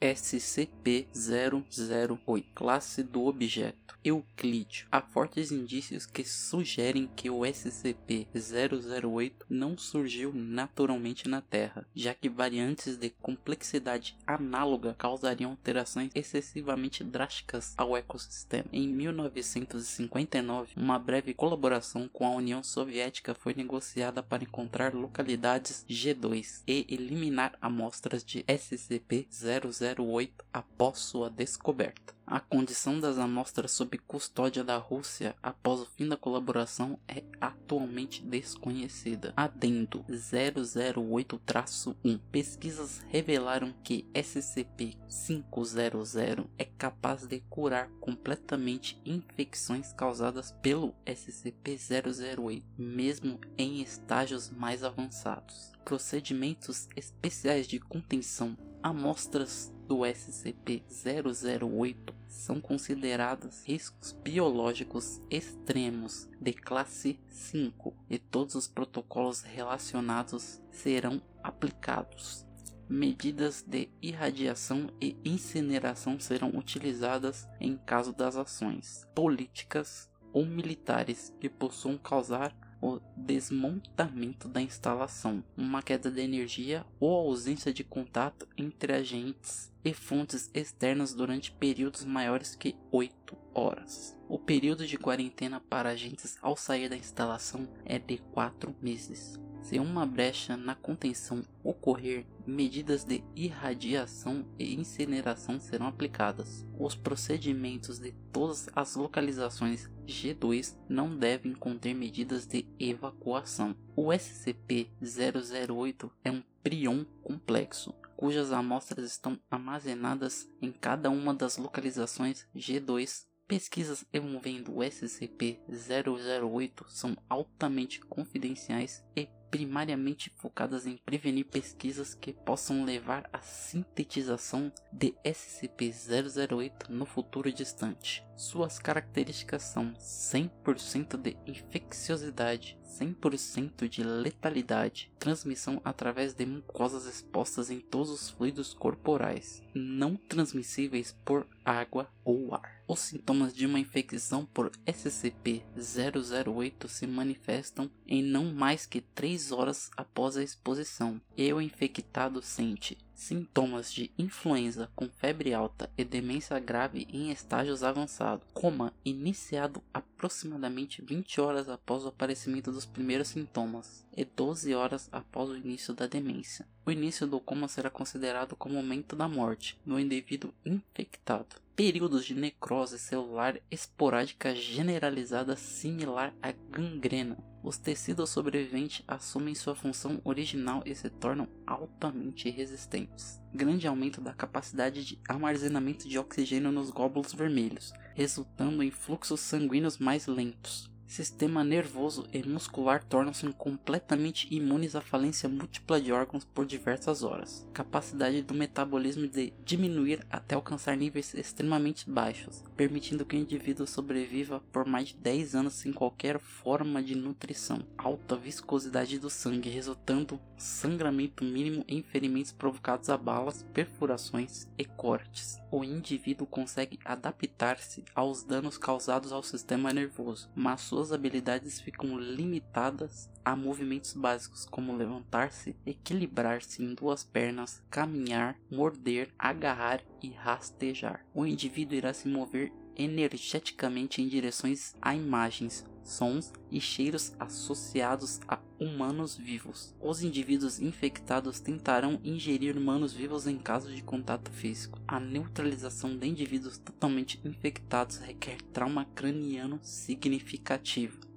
SCP-008 Classe do objeto Euclídeo. Há fortes indícios que sugerem que o SCP-008 não surgiu naturalmente na Terra, já que variantes de complexidade análoga causariam alterações excessivamente drásticas ao ecossistema. Em 1959, uma breve colaboração com a União Soviética foi negociada para encontrar localidades G2 e eliminar amostras de SCP-008 após sua descoberta. A condição das amostras sob custódia da Rússia após o fim da colaboração é atualmente desconhecida. Adendo 008-1 Pesquisas revelaram que SCP-500 é capaz de curar completamente infecções causadas pelo SCP-008, mesmo em estágios mais avançados. Procedimentos especiais de contenção amostras do SCP-008 são consideradas riscos biológicos extremos de classe 5 e todos os protocolos relacionados serão aplicados. Medidas de irradiação e incineração serão utilizadas em caso das ações políticas ou militares que possam causar o desmontamento da instalação, uma queda de energia ou ausência de contato entre agentes e fontes externas durante períodos maiores que 8 horas. O período de quarentena para agentes ao sair da instalação é de 4 meses. Se uma brecha na contenção ocorrer, medidas de irradiação e incineração serão aplicadas. Os procedimentos de todas as localizações G2 não devem conter medidas de evacuação. O SCP-008 é um prion complexo, cujas amostras estão armazenadas em cada uma das localizações G2 Pesquisas envolvendo o SCP-008 são altamente confidenciais e primariamente focadas em prevenir pesquisas que possam levar à sintetização de SCP-008 no futuro distante. Suas características são 100% de infecciosidade, 100% de letalidade, transmissão através de mucosas expostas em todos os fluidos corporais, não transmissíveis por água ou ar. Os sintomas de uma infecção por SCP-008 se manifestam em não mais que 3 horas após a exposição, e o infectado sente sintomas de influenza com febre alta e demência grave em estágios avançados, coma iniciado aproximadamente 20 horas após o aparecimento dos primeiros sintomas e 12 horas após o início da demência. O início do coma será considerado como o momento da morte no indivíduo infectado. Períodos de necrose celular esporádica generalizada similar à gangrena os tecidos sobreviventes assumem sua função original e se tornam altamente resistentes. Grande aumento da capacidade de armazenamento de oxigênio nos glóbulos vermelhos, resultando em fluxos sanguíneos mais lentos. Sistema nervoso e muscular tornam-se completamente imunes à falência múltipla de órgãos por diversas horas. Capacidade do metabolismo de diminuir até alcançar níveis extremamente baixos, permitindo que o indivíduo sobreviva por mais de 10 anos sem qualquer forma de nutrição. Alta viscosidade do sangue, resultando sangramento mínimo em ferimentos provocados a balas, perfurações e cortes. O indivíduo consegue adaptar-se aos danos causados ao sistema nervoso, mas suas habilidades ficam limitadas a movimentos básicos como levantar-se, equilibrar-se em duas pernas, caminhar, morder, agarrar e rastejar. O indivíduo irá se mover energeticamente em direções a imagens, sons e cheiros associados a humanos vivos. Os indivíduos infectados tentarão ingerir humanos vivos em caso de contato físico. A neutralização de indivíduos totalmente infectados requer trauma craniano significativo.